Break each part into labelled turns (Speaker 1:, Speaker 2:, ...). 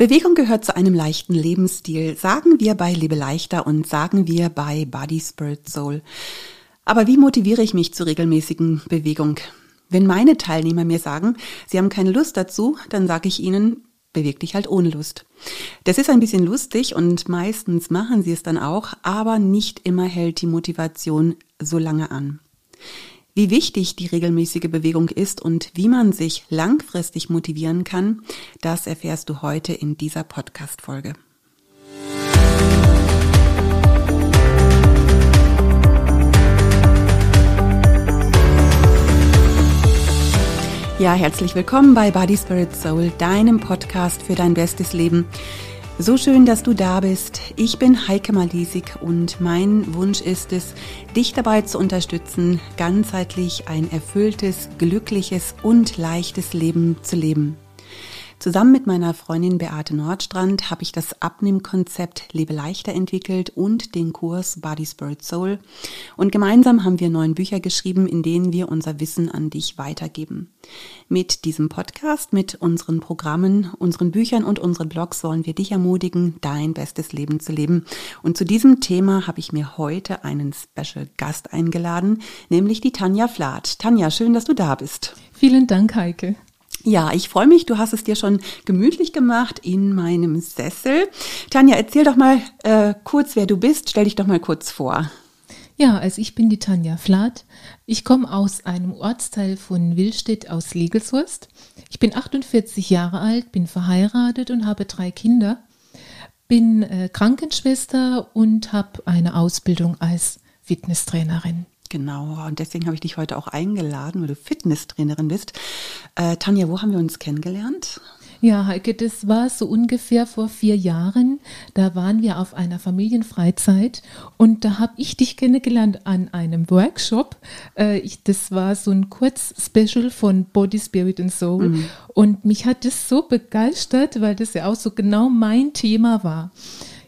Speaker 1: Bewegung gehört zu einem leichten Lebensstil, sagen wir bei Lebe leichter und sagen wir bei Body, Spirit, Soul. Aber wie motiviere ich mich zu regelmäßigen Bewegung? Wenn meine Teilnehmer mir sagen, sie haben keine Lust dazu, dann sage ich ihnen, beweg dich halt ohne Lust. Das ist ein bisschen lustig und meistens machen sie es dann auch, aber nicht immer hält die Motivation so lange an. Wie wichtig die regelmäßige Bewegung ist und wie man sich langfristig motivieren kann, das erfährst du heute in dieser Podcast-Folge. Ja, herzlich willkommen bei Body Spirit Soul, deinem Podcast für dein bestes Leben. So schön, dass du da bist. Ich bin Heike Malisik und mein Wunsch ist es, dich dabei zu unterstützen, ganzheitlich ein erfülltes, glückliches und leichtes Leben zu leben. Zusammen mit meiner Freundin Beate Nordstrand habe ich das Abnehmkonzept Lebe leichter entwickelt und den Kurs Body Spirit Soul. Und gemeinsam haben wir neun Bücher geschrieben, in denen wir unser Wissen an dich weitergeben. Mit diesem Podcast, mit unseren Programmen, unseren Büchern und unseren Blogs wollen wir dich ermutigen, dein bestes Leben zu leben. Und zu diesem Thema habe ich mir heute einen Special Gast eingeladen, nämlich die Tanja Flath. Tanja, schön, dass du da bist.
Speaker 2: Vielen Dank, Heike.
Speaker 1: Ja, ich freue mich. Du hast es dir schon gemütlich gemacht in meinem Sessel. Tanja, erzähl doch mal äh, kurz, wer du bist. Stell dich doch mal kurz vor.
Speaker 2: Ja, also ich bin die Tanja Flath. Ich komme aus einem Ortsteil von Willstedt aus Legelshurst. Ich bin 48 Jahre alt, bin verheiratet und habe drei Kinder. Bin äh, Krankenschwester und habe eine Ausbildung als Fitnesstrainerin.
Speaker 1: Genau, und deswegen habe ich dich heute auch eingeladen, weil du Fitnesstrainerin bist. Äh, Tanja, wo haben wir uns kennengelernt?
Speaker 2: Ja, Heike, das war so ungefähr vor vier Jahren. Da waren wir auf einer Familienfreizeit und da habe ich dich kennengelernt an einem Workshop. Äh, ich, das war so ein Kurz-Special von Body, Spirit and Soul. Mhm. Und mich hat das so begeistert, weil das ja auch so genau mein Thema war.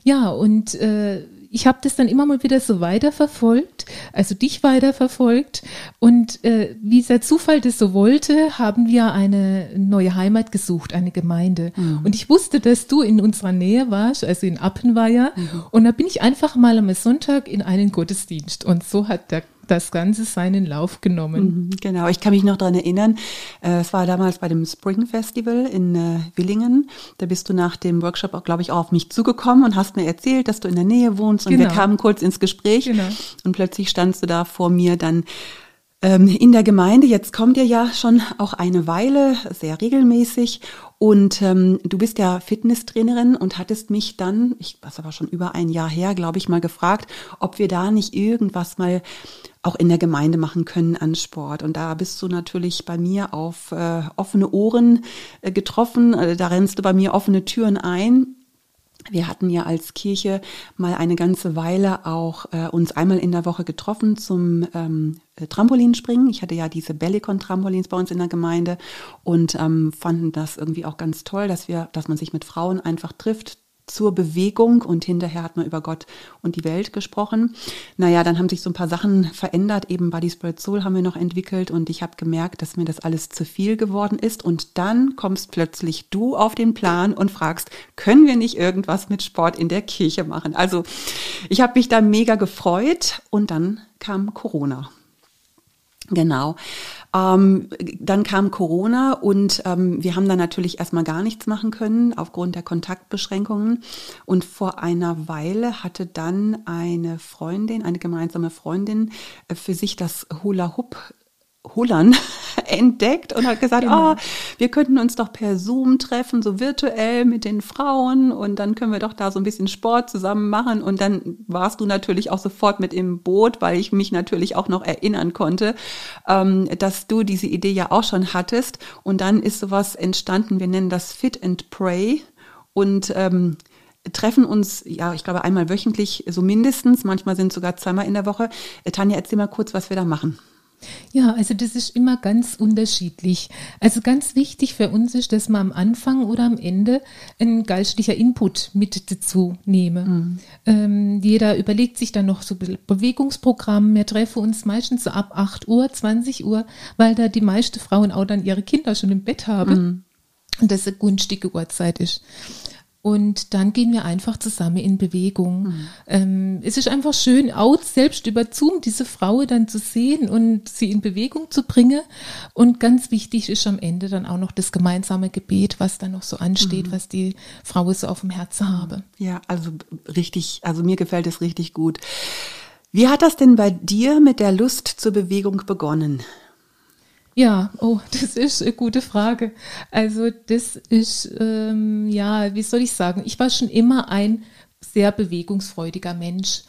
Speaker 2: Ja, und äh, ich habe das dann immer mal wieder so weiterverfolgt, also dich weiterverfolgt. Und äh, wie der Zufall das so wollte, haben wir eine neue Heimat gesucht, eine Gemeinde. Mhm. Und ich wusste, dass du in unserer Nähe warst, also in Appenweier. Mhm. Und da bin ich einfach mal am Sonntag in einen Gottesdienst. Und so hat der das Ganze seinen Lauf genommen.
Speaker 1: Mhm, genau, ich kann mich noch daran erinnern, äh, es war damals bei dem Spring Festival in äh, Willingen. Da bist du nach dem Workshop auch, glaube ich, auch auf mich zugekommen und hast mir erzählt, dass du in der Nähe wohnst. Und genau. wir kamen kurz ins Gespräch genau. und plötzlich standst du da vor mir dann in der Gemeinde. Jetzt kommt ihr ja schon auch eine Weile, sehr regelmäßig. Und ähm, du bist ja Fitnesstrainerin und hattest mich dann, ich was aber schon über ein Jahr her, glaube ich, mal gefragt, ob wir da nicht irgendwas mal auch in der Gemeinde machen können an Sport. Und da bist du natürlich bei mir auf äh, offene Ohren äh, getroffen. Äh, da rennst du bei mir offene Türen ein. Wir hatten ja als Kirche mal eine ganze Weile auch äh, uns einmal in der Woche getroffen zum ähm, Trampolinspringen. Ich hatte ja diese Bellicon-Trampolins bei uns in der Gemeinde und ähm, fanden das irgendwie auch ganz toll, dass wir, dass man sich mit Frauen einfach trifft zur Bewegung und hinterher hat man über Gott und die Welt gesprochen. Naja, dann haben sich so ein paar Sachen verändert. Eben Body Spirit Soul haben wir noch entwickelt und ich habe gemerkt, dass mir das alles zu viel geworden ist. Und dann kommst plötzlich du auf den Plan und fragst, können wir nicht irgendwas mit Sport in der Kirche machen? Also ich habe mich da mega gefreut und dann kam Corona. Genau. Ähm, dann kam Corona und ähm, wir haben dann natürlich erstmal gar nichts machen können aufgrund der Kontaktbeschränkungen. Und vor einer Weile hatte dann eine Freundin, eine gemeinsame Freundin, äh, für sich das Hula Hoop Hullern entdeckt und hat gesagt, genau. oh, wir könnten uns doch per Zoom treffen, so virtuell mit den Frauen und dann können wir doch da so ein bisschen Sport zusammen machen. Und dann warst du natürlich auch sofort mit im Boot, weil ich mich natürlich auch noch erinnern konnte, ähm, dass du diese Idee ja auch schon hattest. Und dann ist sowas entstanden, wir nennen das Fit and Pray und ähm, treffen uns, ja, ich glaube einmal wöchentlich, so mindestens, manchmal sind es sogar zweimal in der Woche. Tanja, erzähl mal kurz, was wir da machen.
Speaker 2: Ja, also das ist immer ganz unterschiedlich. Also ganz wichtig für uns ist, dass man am Anfang oder am Ende ein geistlicher Input mit dazu nehme. Mhm. Ähm, jeder überlegt sich dann noch so Bewegungsprogramm. Wir treffen uns meistens so ab 8 Uhr, 20 Uhr, weil da die meisten Frauen auch dann ihre Kinder schon im Bett haben. Mhm. Und das eine günstige Uhrzeit ist. Und dann gehen wir einfach zusammen in Bewegung. Mhm. Ähm, es ist einfach schön, auch selbst über Zoom diese Frau dann zu sehen und sie in Bewegung zu bringen. Und ganz wichtig ist am Ende dann auch noch das gemeinsame Gebet, was dann noch so ansteht, mhm. was die Frau so auf dem Herzen habe.
Speaker 1: Ja, also richtig, also mir gefällt es richtig gut. Wie hat das denn bei dir mit der Lust zur Bewegung begonnen?
Speaker 2: Ja, oh, das ist eine gute Frage. Also das ist, ähm, ja, wie soll ich sagen, ich war schon immer ein sehr bewegungsfreudiger Mensch.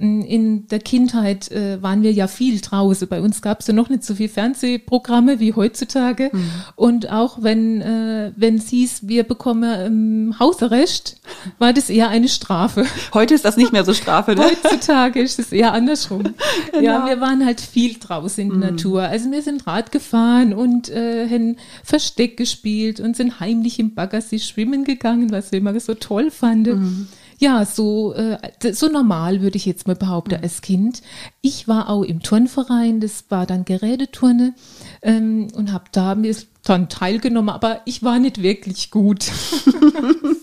Speaker 2: In der Kindheit äh, waren wir ja viel draußen. Bei uns gab es ja noch nicht so viel Fernsehprogramme wie heutzutage. Mhm. Und auch wenn, äh, wenn es hieß, wir bekommen ähm, Hausarrest, war das eher eine Strafe.
Speaker 1: Heute ist das nicht mehr so Strafe,
Speaker 2: ne? Heutzutage ist es eher andersrum. Genau. Ja, wir waren halt viel draußen in der mhm. Natur. Also wir sind Rad gefahren und äh, haben Versteck gespielt und sind heimlich im Baggersee schwimmen gegangen, was wir immer so toll fanden. Mhm ja, so, äh, so normal würde ich jetzt mal behaupten mhm. als Kind. Ich war auch im Turnverein, das war dann Geräteturne ähm, und habe da mir dann teilgenommen, aber ich war nicht wirklich gut.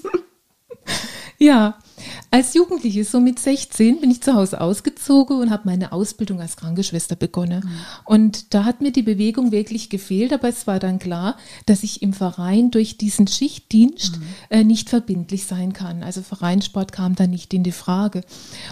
Speaker 2: ja, als Jugendliche, so mit 16, bin ich zu Hause ausgezogen und habe meine Ausbildung als Krankenschwester begonnen. Mhm. Und da hat mir die Bewegung wirklich gefehlt, aber es war dann klar, dass ich im Verein durch diesen Schichtdienst mhm. äh, nicht verbindlich sein kann. Also Vereinssport kam da nicht in die Frage.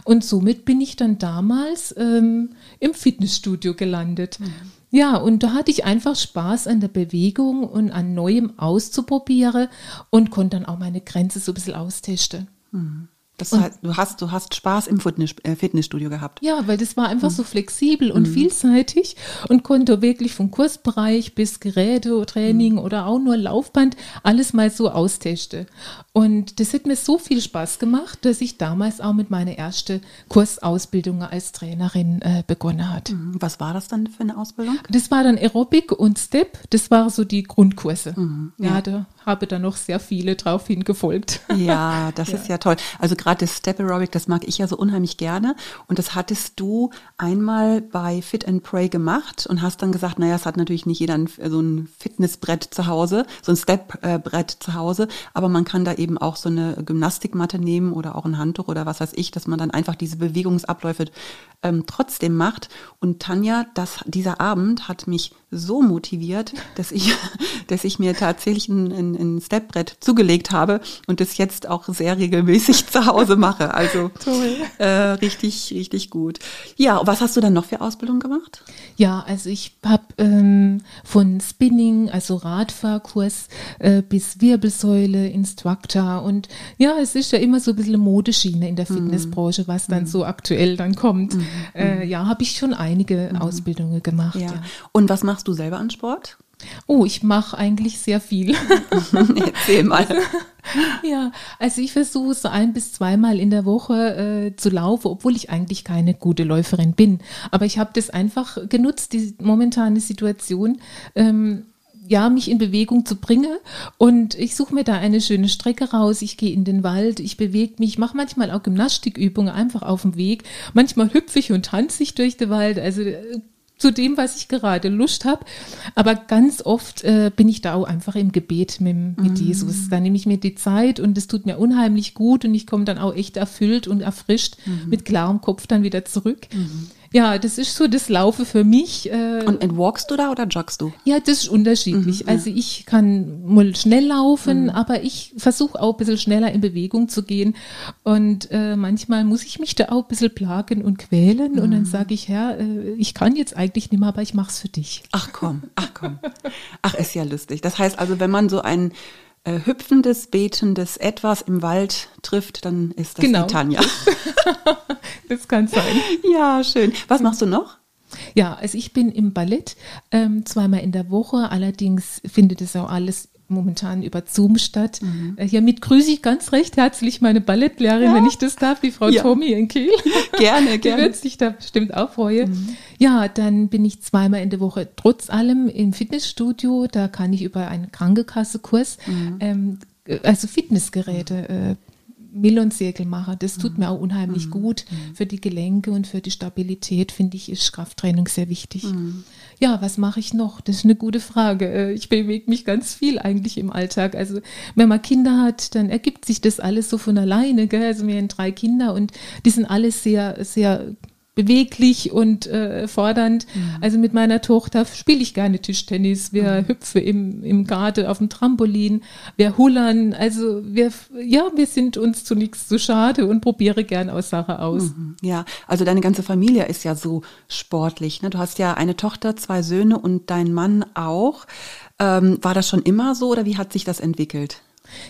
Speaker 2: Und somit bin ich dann damals ähm, im Fitnessstudio gelandet. Mhm. Ja, und da hatte ich einfach Spaß an der Bewegung und an Neuem auszuprobieren und konnte dann auch meine Grenze so ein bisschen austesten.
Speaker 1: Mhm. Das heißt, du hast, du hast Spaß im äh, Fitnessstudio gehabt.
Speaker 2: Ja, weil das war einfach mhm. so flexibel und mhm. vielseitig und konnte wirklich vom Kursbereich bis Geräte, Training mhm. oder auch nur Laufband alles mal so austesten. Und das hat mir so viel Spaß gemacht, dass ich damals auch mit meiner ersten Kursausbildung als Trainerin äh, begonnen hat.
Speaker 1: Mhm. Was war das dann für eine Ausbildung?
Speaker 2: Das war dann Aerobic und Step. Das waren so die Grundkurse. Mhm. Ja, ja, da habe dann noch sehr viele drauf hingefolgt.
Speaker 1: Ja, das ja. ist ja toll. Also gerade das Step Aerobic, das mag ich ja so unheimlich gerne. Und das hattest du einmal bei Fit and Pray gemacht und hast dann gesagt, naja, es hat natürlich nicht jeder ein, so ein Fitnessbrett zu Hause, so ein Step-Brett zu Hause, aber man kann da eben auch so eine Gymnastikmatte nehmen oder auch ein Handtuch oder was weiß ich, dass man dann einfach diese Bewegungsabläufe ähm, trotzdem macht. Und Tanja, das, dieser Abend hat mich so motiviert, dass ich, dass ich mir tatsächlich ein, ein, ein Stepbrett zugelegt habe und das jetzt auch sehr regelmäßig zu Hause mache. Also äh, richtig, richtig gut. Ja, was hast du dann noch für Ausbildung gemacht?
Speaker 2: Ja, also ich habe ähm, von Spinning, also Radfahrkurs äh, bis Wirbelsäule, Instructor und ja, es ist ja immer so ein bisschen Modeschiene in der mhm. Fitnessbranche, was dann mm. so aktuell dann kommt. Mm. Äh, ja, habe ich schon einige mm. Ausbildungen gemacht. Ja. Ja.
Speaker 1: Und was machst du selber an Sport?
Speaker 2: Oh, ich mache eigentlich sehr viel.
Speaker 1: Erzähl mal.
Speaker 2: ja, also ich versuche so ein bis zweimal in der Woche äh, zu laufen, obwohl ich eigentlich keine gute Läuferin bin. Aber ich habe das einfach genutzt, die momentane Situation. Ähm, ja, mich in Bewegung zu bringen. Und ich suche mir da eine schöne Strecke raus. Ich gehe in den Wald, ich bewege mich, mache manchmal auch Gymnastikübungen einfach auf dem Weg. Manchmal hüpfe ich und tanze ich durch den Wald. Also äh, zu dem, was ich gerade Lust habe. Aber ganz oft äh, bin ich da auch einfach im Gebet mit, mit mm. Jesus. Da nehme ich mir die Zeit und es tut mir unheimlich gut und ich komme dann auch echt erfüllt und erfrischt mm. mit klarem Kopf dann wieder zurück. Mm. Ja, das ist so das Laufe für mich.
Speaker 1: Äh, und, und walkst du da oder joggst du?
Speaker 2: Ja, das ist unterschiedlich. Mhm, also ich kann mal schnell laufen, mhm. aber ich versuche auch ein bisschen schneller in Bewegung zu gehen. Und äh, manchmal muss ich mich da auch ein bisschen plagen und quälen. Mhm. Und dann mhm. sage ich, Herr, äh, ich kann jetzt eigentlich nicht mehr, aber ich mache es für dich.
Speaker 1: Ach komm, ach komm. Ach, ist ja lustig. Das heißt also, wenn man so ein äh, hüpfendes, betendes Etwas im Wald trifft, dann ist das genau. die Tanja.
Speaker 2: das kann sein.
Speaker 1: Ja, schön. Was machst du noch?
Speaker 2: Ja, also ich bin im Ballett ähm, zweimal in der Woche. Allerdings findet es auch alles momentan über Zoom statt. Mhm. Äh, hiermit grüße ich ganz recht herzlich meine Ballettlehrerin, ja. wenn ich das darf, die Frau ja. Tommy in Kiel.
Speaker 1: Gerne, gerne.
Speaker 2: Die wird sich da bestimmt auch freuen. Mhm. Ja, dann bin ich zweimal in der Woche trotz allem im Fitnessstudio. Da kann ich über einen Krankenkassekurs, mhm. ähm, also Fitnessgeräte äh, Mill- und Segelmacher. Das tut mhm. mir auch unheimlich mhm. gut. Mhm. Für die Gelenke und für die Stabilität, finde ich, ist Krafttraining sehr wichtig. Ja, was mache ich noch? Das ist eine gute Frage. Äh, ich bewege mich ganz viel eigentlich im Alltag. Also wenn man Kinder hat, dann ergibt sich das alles so von alleine. Gell? Also wir haben drei Kinder und die sind alle sehr, sehr beweglich und äh, fordernd. Mhm. Also mit meiner Tochter spiele ich gerne Tischtennis. Wir mhm. hüpfen im, im Garten auf dem Trampolin, wir hullern. Also wir, ja, wir sind uns zu nichts zu schade und probiere gern aus Sache aus. Mhm.
Speaker 1: Ja, also deine ganze Familie ist ja so sportlich. Ne? Du hast ja eine Tochter, zwei Söhne und dein Mann auch. Ähm, war das schon immer so oder wie hat sich das entwickelt?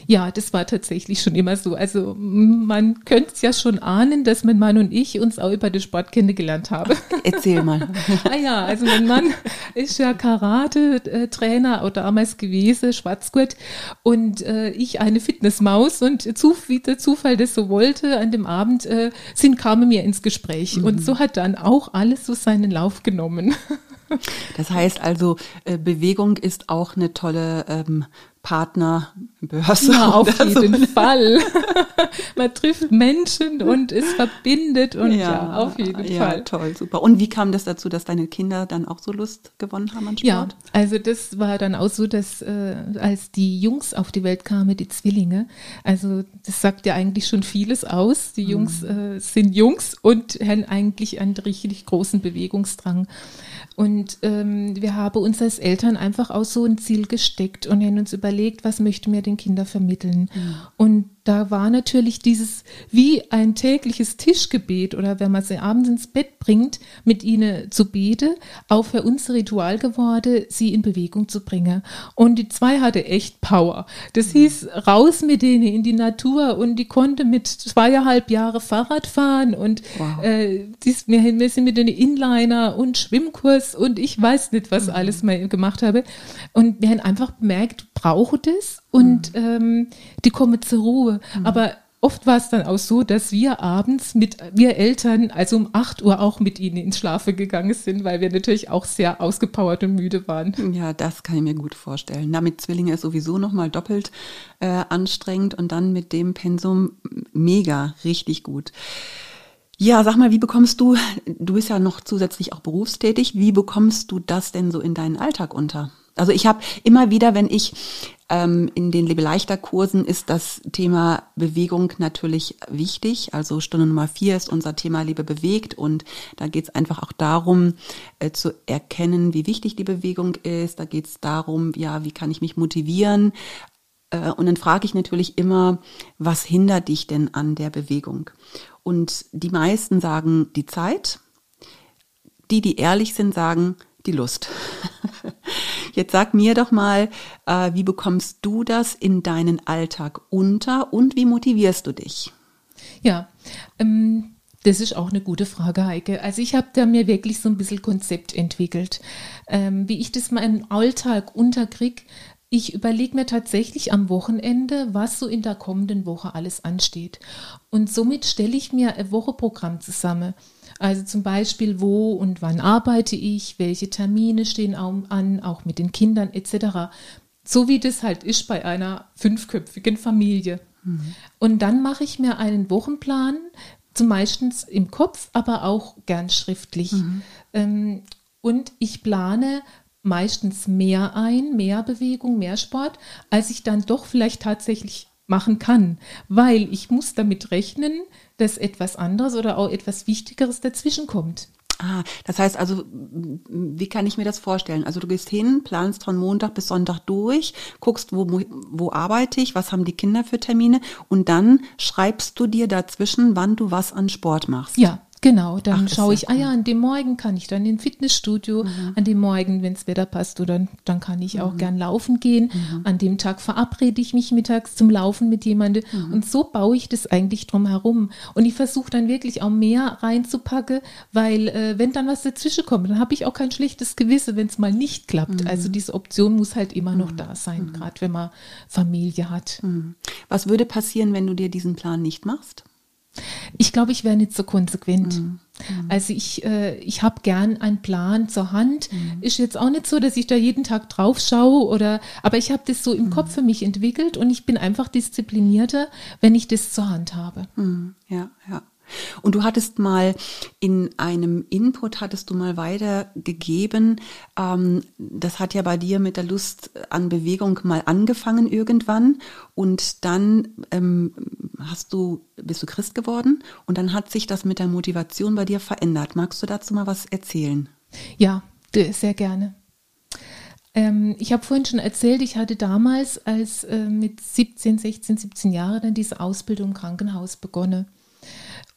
Speaker 2: Ja, das war tatsächlich schon immer so. Also man könnte es ja schon ahnen, dass mein Mann und ich uns auch über den Sport kennengelernt haben.
Speaker 1: Erzähl mal.
Speaker 2: ah ja, also mein Mann ist ja Karate-Trainer oder damals gewesen, Schwarzgurt, und äh, ich eine Fitnessmaus und zu, wie der Zufall das so wollte, an dem Abend äh, sind kamen wir ins Gespräch mhm. und so hat dann auch alles so seinen Lauf genommen.
Speaker 1: Das heißt also, äh, Bewegung ist auch eine tolle ähm, Partnerbörse.
Speaker 2: Ja, auf jeden so. Fall. Man trifft Menschen und es verbindet und ja, ja auf jeden ja, Fall.
Speaker 1: Toll, super. Und wie kam das dazu, dass deine Kinder dann auch so Lust gewonnen haben an Sport?
Speaker 2: Ja, also das war dann auch so, dass äh, als die Jungs auf die Welt kamen, die Zwillinge, also das sagt ja eigentlich schon vieles aus. Die Jungs mhm. äh, sind Jungs und haben eigentlich einen richtig großen Bewegungsdrang. Und ähm, wir haben uns als Eltern einfach auch so ein Ziel gesteckt und haben uns überlegt, was möchten wir den Kindern vermitteln. Mhm. Und da war natürlich dieses wie ein tägliches Tischgebet oder wenn man sie abends ins Bett bringt, mit ihnen zu beten, auch für uns Ritual geworden, sie in Bewegung zu bringen. Und die zwei hatte echt Power. Das mhm. hieß raus mit denen in die Natur und die konnte mit zweieinhalb Jahre Fahrrad fahren und wow. äh, dies, wir, wir sind mit den Inliner und Schwimmkurs und ich weiß nicht, was mhm. alles mal gemacht habe. Und wir haben einfach bemerkt, brauche das und mhm. ähm, die kommen zur Ruhe. Mhm. Aber oft war es dann auch so, dass wir abends mit, wir Eltern, also um 8 Uhr auch mit ihnen ins Schlafe gegangen sind, weil wir natürlich auch sehr ausgepowert und müde waren.
Speaker 1: Ja, das kann ich mir gut vorstellen. Na, mit Zwillingen ist sowieso nochmal doppelt äh, anstrengend und dann mit dem Pensum mega, richtig gut. Ja, sag mal, wie bekommst du, du bist ja noch zusätzlich auch berufstätig, wie bekommst du das denn so in deinen Alltag unter? Also ich habe immer wieder, wenn ich ähm, in den Lebeleichter-Kursen ist das Thema Bewegung natürlich wichtig. Also Stunde Nummer vier ist unser Thema Liebe bewegt und da geht es einfach auch darum äh, zu erkennen, wie wichtig die Bewegung ist. Da geht es darum, ja, wie kann ich mich motivieren? Äh, und dann frage ich natürlich immer, was hindert dich denn an der Bewegung? Und die meisten sagen die Zeit. Die, die ehrlich sind, sagen die Lust. Jetzt sag mir doch mal, äh, wie bekommst du das in deinen Alltag unter und wie motivierst du dich?
Speaker 2: Ja, ähm, das ist auch eine gute Frage, Heike. Also ich habe da mir wirklich so ein bisschen Konzept entwickelt, ähm, wie ich das im Alltag unterkrieg. Ich überlege mir tatsächlich am Wochenende, was so in der kommenden Woche alles ansteht. Und somit stelle ich mir ein Wocheprogramm zusammen. Also zum Beispiel, wo und wann arbeite ich, welche Termine stehen an, auch mit den Kindern etc. So wie das halt ist bei einer fünfköpfigen Familie. Mhm. Und dann mache ich mir einen Wochenplan, zum meistens im Kopf, aber auch gern schriftlich. Mhm. Ähm, und ich plane meistens mehr ein, mehr Bewegung, mehr Sport, als ich dann doch vielleicht tatsächlich machen kann, weil ich muss damit rechnen, dass etwas anderes oder auch etwas Wichtigeres dazwischen kommt.
Speaker 1: Ah, das heißt also, wie kann ich mir das vorstellen? Also du gehst hin, planst von Montag bis Sonntag durch, guckst, wo, wo arbeite ich, was haben die Kinder für Termine und dann schreibst du dir dazwischen, wann du was an Sport machst.
Speaker 2: Ja, Genau, dann Ach, schaue ich, ah ja, an dem Morgen kann ich dann in Fitnessstudio, mhm. an dem Morgen, wenn es Wetter passt, oder dann kann ich auch mhm. gern laufen gehen. Mhm. An dem Tag verabrede ich mich mittags zum Laufen mit jemandem mhm. und so baue ich das eigentlich drum herum. Und ich versuche dann wirklich auch mehr reinzupacken, weil äh, wenn dann was dazwischen kommt, dann habe ich auch kein schlechtes Gewissen, wenn es mal nicht klappt. Mhm. Also diese Option muss halt immer noch mhm. da sein, gerade wenn man Familie hat.
Speaker 1: Was würde passieren, wenn du dir diesen Plan nicht machst?
Speaker 2: Ich glaube, ich wäre nicht so konsequent. Mhm. Mhm. Also ich, äh, ich habe gern einen Plan zur Hand. Mhm. Ist jetzt auch nicht so, dass ich da jeden Tag drauf schaue oder, aber ich habe das so im mhm. Kopf für mich entwickelt und ich bin einfach disziplinierter, wenn ich das zur Hand habe.
Speaker 1: Mhm. Ja, ja. Und du hattest mal in einem Input, hattest du mal weitergegeben, ähm, das hat ja bei dir mit der Lust an Bewegung mal angefangen irgendwann und dann ähm, hast du, bist du Christ geworden und dann hat sich das mit der Motivation bei dir verändert. Magst du dazu mal was erzählen?
Speaker 2: Ja, sehr gerne. Ähm, ich habe vorhin schon erzählt, ich hatte damals als äh, mit 17, 16, 17 Jahren dann diese Ausbildung im Krankenhaus begonnen.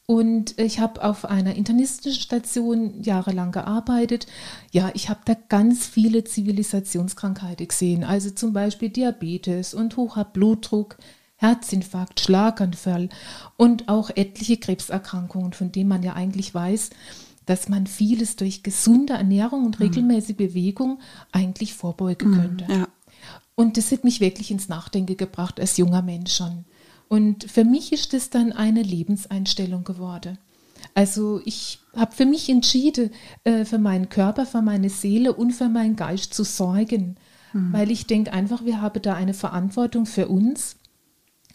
Speaker 2: Und ich habe auf einer internistischen Station jahrelang gearbeitet. Ja, ich habe da ganz viele Zivilisationskrankheiten gesehen. Also zum Beispiel Diabetes und hoher Blutdruck, Herzinfarkt, Schlaganfall und auch etliche Krebserkrankungen, von denen man ja eigentlich weiß, dass man vieles durch gesunde Ernährung und hm. regelmäßige Bewegung eigentlich vorbeugen hm, könnte. Ja. Und das hat mich wirklich ins Nachdenken gebracht als junger Mensch schon. Und für mich ist das dann eine Lebenseinstellung geworden. Also ich habe für mich entschieden, äh, für meinen Körper, für meine Seele und für meinen Geist zu sorgen, mhm. weil ich denke einfach, wir haben da eine Verantwortung für uns,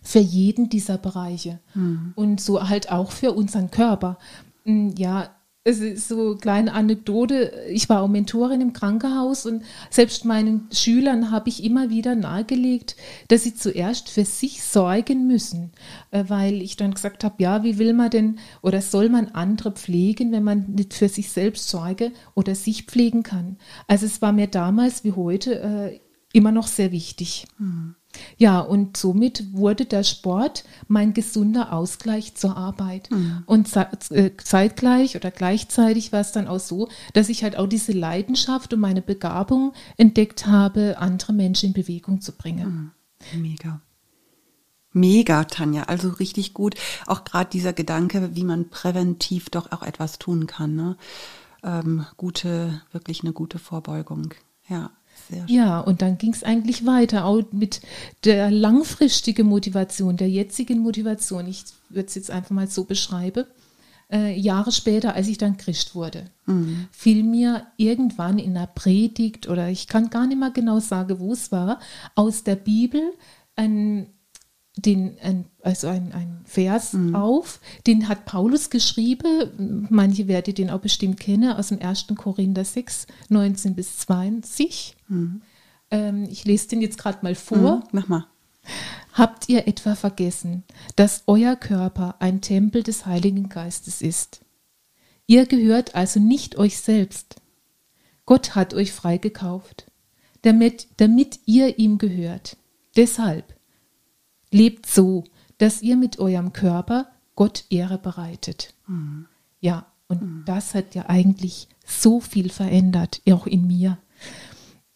Speaker 2: für jeden dieser Bereiche mhm. und so halt auch für unseren Körper. Hm, ja, es ist so eine kleine Anekdote. Ich war auch Mentorin im Krankenhaus und selbst meinen Schülern habe ich immer wieder nahegelegt, dass sie zuerst für sich sorgen müssen, äh, weil ich dann gesagt habe, ja, wie will man denn oder soll man andere pflegen, wenn man nicht für sich selbst sorge oder sich pflegen kann? Also es war mir damals wie heute äh, immer noch sehr wichtig. Mhm. Ja, und somit wurde der Sport mein gesunder Ausgleich zur Arbeit. Mhm. Und äh, zeitgleich oder gleichzeitig war es dann auch so, dass ich halt auch diese Leidenschaft und meine Begabung entdeckt habe, andere Menschen in Bewegung zu bringen.
Speaker 1: Mhm. Mega. Mega, Tanja. Also richtig gut. Auch gerade dieser Gedanke, wie man präventiv doch auch etwas tun kann. Ne? Ähm, gute, wirklich eine gute Vorbeugung. Ja.
Speaker 2: Ja, und dann ging es eigentlich weiter, auch mit der langfristigen Motivation, der jetzigen Motivation. Ich würde es jetzt einfach mal so beschreiben. Äh, Jahre später, als ich dann Christ wurde, mhm. fiel mir irgendwann in einer Predigt oder ich kann gar nicht mehr genau sagen, wo es war, aus der Bibel ein den, also ein, ein Vers mhm. auf, den hat Paulus geschrieben, manche werdet den auch bestimmt kennen, aus dem 1. Korinther 6, 19 bis 20. Mhm. Ähm, ich lese den jetzt gerade mal vor. Mhm,
Speaker 1: mach mal.
Speaker 2: Habt ihr etwa vergessen, dass euer Körper ein Tempel des Heiligen Geistes ist? Ihr gehört also nicht euch selbst. Gott hat euch freigekauft, damit, damit ihr ihm gehört. Deshalb Lebt so, dass ihr mit eurem Körper Gott Ehre bereitet. Mhm. Ja, und mhm. das hat ja eigentlich so viel verändert, auch in mir.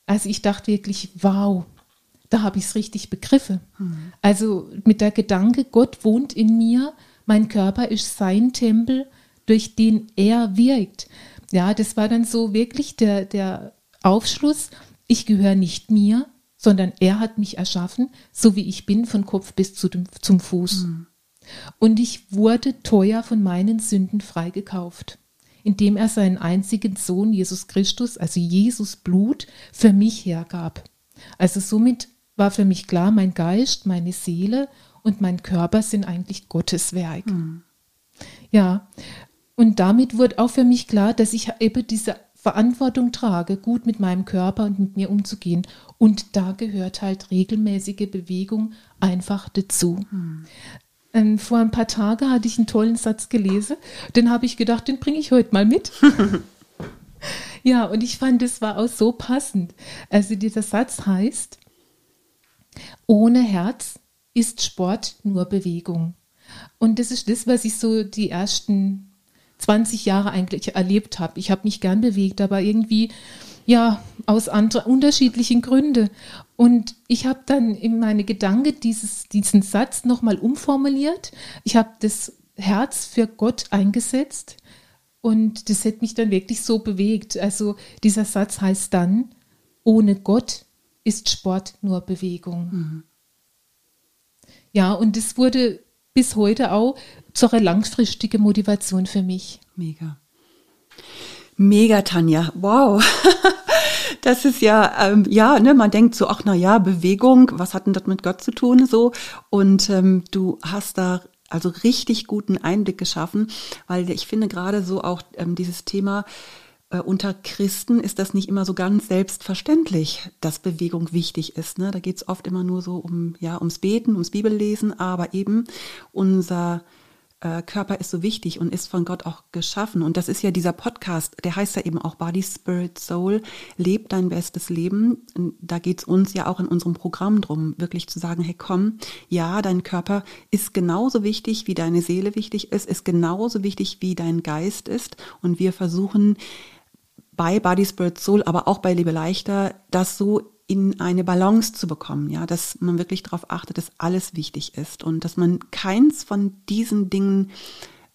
Speaker 2: Also ich dachte wirklich, wow, da habe ich es richtig begriffen. Mhm. Also mit der Gedanke, Gott wohnt in mir, mein Körper ist sein Tempel, durch den er wirkt. Ja, das war dann so wirklich der, der Aufschluss, ich gehöre nicht mir, sondern er hat mich erschaffen, so wie ich bin, von Kopf bis zu dem, zum Fuß. Mhm. Und ich wurde teuer von meinen Sünden freigekauft, indem er seinen einzigen Sohn Jesus Christus, also Jesus Blut, für mich hergab. Also somit war für mich klar, mein Geist, meine Seele und mein Körper sind eigentlich Gottes Werk. Mhm. Ja, und damit wurde auch für mich klar, dass ich eben diese Verantwortung trage, gut mit meinem Körper und mit mir umzugehen. Und da gehört halt regelmäßige Bewegung einfach dazu. Hm. vor ein paar Tagen hatte ich einen tollen Satz gelesen, den habe ich gedacht, den bringe ich heute mal mit. ja, und ich fand, es war auch so passend. Also dieser Satz heißt, ohne Herz ist Sport nur Bewegung. Und das ist das, was ich so die ersten 20 Jahre eigentlich erlebt habe. Ich habe mich gern bewegt, aber irgendwie ja aus andre, unterschiedlichen Gründen. Und ich habe dann in meine Gedanken dieses, diesen Satz nochmal umformuliert. Ich habe das Herz für Gott eingesetzt und das hat mich dann wirklich so bewegt. Also dieser Satz heißt dann, ohne Gott ist Sport nur Bewegung. Mhm. Ja, und es wurde bis heute auch zur langfristigen Motivation für mich.
Speaker 1: Mega. Mega, Tanja. Wow. Das ist ja, ähm, ja, ne, man denkt so, ach na ja, Bewegung, was hat denn das mit Gott zu tun so? Und ähm, du hast da also richtig guten Einblick geschaffen, weil ich finde gerade so auch ähm, dieses Thema äh, unter Christen ist das nicht immer so ganz selbstverständlich, dass Bewegung wichtig ist. Ne? Da geht es oft immer nur so um ja ums Beten, ums Bibellesen, aber eben unser äh, Körper ist so wichtig und ist von Gott auch geschaffen. Und das ist ja dieser Podcast, der heißt ja eben auch Body, Spirit, Soul, lebt dein bestes Leben. Da geht es uns ja auch in unserem Programm drum, wirklich zu sagen, hey komm, ja, dein Körper ist genauso wichtig, wie deine Seele wichtig ist, ist genauso wichtig, wie dein Geist ist. Und wir versuchen bei Body, Spirit, Soul, aber auch bei Lebe leichter, das so in eine Balance zu bekommen, ja, dass man wirklich darauf achtet, dass alles wichtig ist und dass man keins von diesen Dingen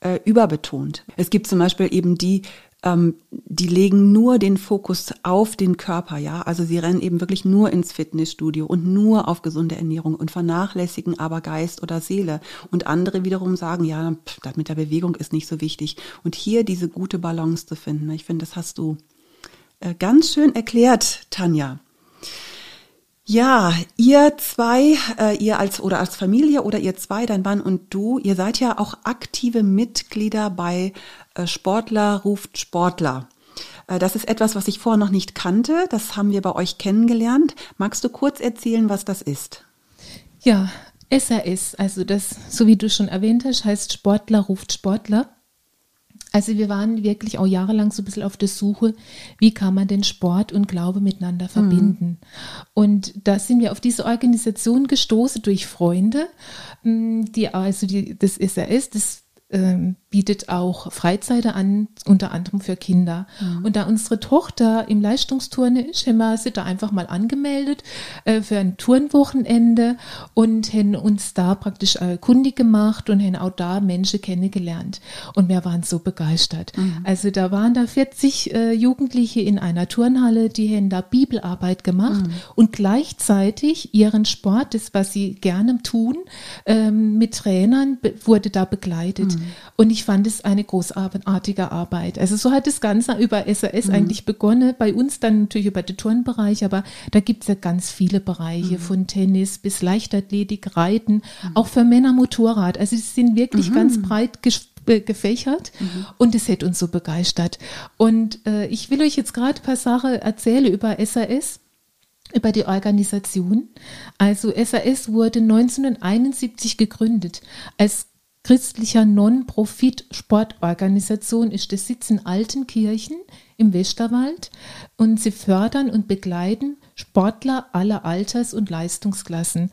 Speaker 1: äh, überbetont. Es gibt zum Beispiel eben die, ähm, die legen nur den Fokus auf den Körper, ja, also sie rennen eben wirklich nur ins Fitnessstudio und nur auf gesunde Ernährung und vernachlässigen aber Geist oder Seele. Und andere wiederum sagen, ja, pff, mit der Bewegung ist nicht so wichtig. Und hier diese gute Balance zu finden, ich finde, das hast du ganz schön erklärt, Tanja. Ja, ihr zwei, äh, ihr als oder als Familie oder ihr zwei, dein Mann und du, ihr seid ja auch aktive Mitglieder bei äh, Sportler ruft Sportler. Äh, das ist etwas, was ich vorher noch nicht kannte. Das haben wir bei euch kennengelernt. Magst du kurz erzählen, was das ist?
Speaker 2: Ja, SAS, also das, so wie du schon erwähnt hast, heißt Sportler ruft Sportler. Also wir waren wirklich auch jahrelang so ein bisschen auf der Suche, wie kann man den Sport und Glaube miteinander mhm. verbinden. Mhm. Und da sind wir auf diese Organisation gestoßen durch Freunde, mm, die also die, das SRS, das ähm, bietet auch Freizeiten an, unter anderem für Kinder. Mhm. Und da unsere Tochter im Leistungsturnen ist, haben wir sie da einfach mal angemeldet äh, für ein Turnwochenende und haben uns da praktisch äh, kundig gemacht und haben auch da Menschen kennengelernt. Und wir waren so begeistert. Mhm. Also da waren da 40 äh, Jugendliche in einer Turnhalle, die haben da Bibelarbeit gemacht mhm. und gleichzeitig ihren Sport, das was sie gerne tun, ähm, mit Trainern wurde da begleitet. Mhm. Und ich fand es eine großartige Arbeit. Also so hat das Ganze über SAS mhm. eigentlich begonnen. Bei uns dann natürlich über den Turnbereich, aber da gibt es ja ganz viele Bereiche, mhm. von Tennis bis Leichtathletik, Reiten, mhm. auch für Männer Motorrad. Also sie sind wirklich mhm. ganz breit äh, gefächert mhm. und es hätte uns so begeistert. Und äh, ich will euch jetzt gerade ein paar Sachen erzählen über SAS über die Organisation. Also SAS wurde 1971 gegründet als christlicher Non-Profit-Sportorganisation ist der Sitz in Altenkirchen im Westerwald und sie fördern und begleiten Sportler aller Alters- und Leistungsklassen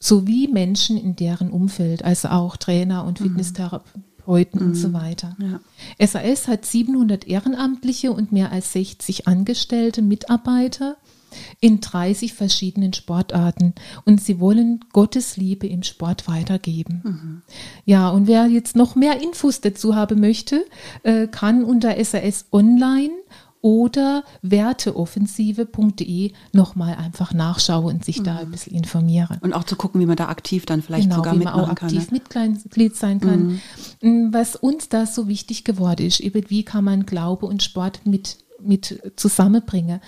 Speaker 2: sowie Menschen in deren Umfeld, also auch Trainer und mhm. Fitnesstherapeuten mhm. und so weiter. Ja. SAS hat 700 Ehrenamtliche und mehr als 60 Angestellte Mitarbeiter in 30 verschiedenen Sportarten und sie wollen Gottes Liebe im Sport weitergeben. Mhm. Ja, und wer jetzt noch mehr Infos dazu haben möchte, äh, kann unter SAS Online oder werteoffensive.de nochmal einfach nachschauen und sich mhm. da ein bisschen informieren.
Speaker 1: Und auch zu gucken, wie man da aktiv dann vielleicht genau, sogar wie man auch aktiv
Speaker 2: kann, ne? Mitglied sein kann. Mhm. Was uns da so wichtig geworden ist, eben wie kann man Glaube und Sport mit, mit zusammenbringen.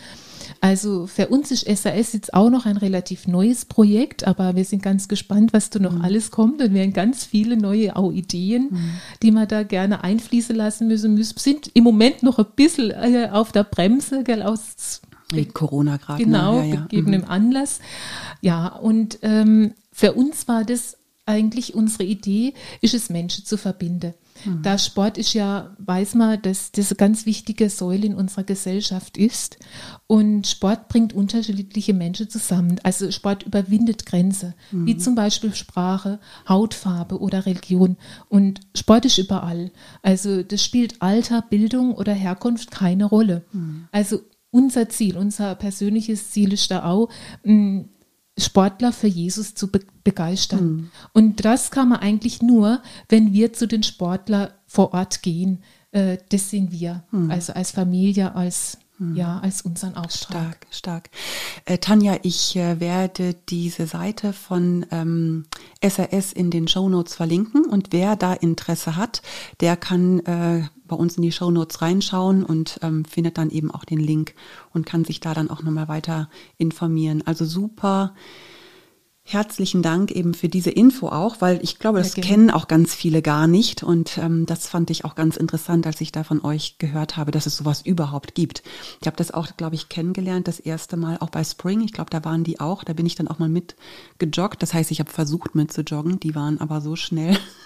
Speaker 2: Also für uns ist SAS jetzt auch noch ein relativ neues Projekt, aber wir sind ganz gespannt, was da noch mhm. alles kommt und wir haben ganz viele neue auch Ideen, mhm. die wir da gerne einfließen lassen müssen. Wir sind im Moment noch ein bisschen äh, auf der Bremse, gell, aus
Speaker 1: Wegen Corona gerade.
Speaker 2: Ne? Genau, ne? ja, ja. gegebenem mhm. Anlass. Ja, und ähm, für uns war das eigentlich unsere Idee, ist es Menschen zu verbinden. Mhm. Da Sport ist ja, weiß man, dass das eine ganz wichtige Säule in unserer Gesellschaft ist. Und Sport bringt unterschiedliche Menschen zusammen. Also Sport überwindet Grenzen, mhm. wie zum Beispiel Sprache, Hautfarbe oder Religion. Und Sport ist überall. Also das spielt Alter, Bildung oder Herkunft keine Rolle. Mhm. Also unser Ziel, unser persönliches Ziel ist da auch, Sportler für Jesus zu be begeistern. Mhm. Und das kann man eigentlich nur, wenn wir zu den Sportlern vor Ort gehen. Äh, das sind wir, mhm. also als Familie, als. Ja, als unseren Auftrag.
Speaker 1: Stark, stark. Äh, Tanja, ich äh, werde diese Seite von ähm, SRS in den Show Notes verlinken und wer da Interesse hat, der kann äh, bei uns in die Show Notes reinschauen und ähm, findet dann eben auch den Link und kann sich da dann auch nochmal weiter informieren. Also super Herzlichen Dank eben für diese Info auch, weil ich glaube, das kennen auch ganz viele gar nicht. Und ähm, das fand ich auch ganz interessant, als ich da von euch gehört habe, dass es sowas überhaupt gibt. Ich habe das auch, glaube ich, kennengelernt, das erste Mal auch bei Spring. Ich glaube, da waren die auch. Da bin ich dann auch mal mit gejoggt. Das heißt, ich habe versucht mit zu joggen. Die waren aber so schnell,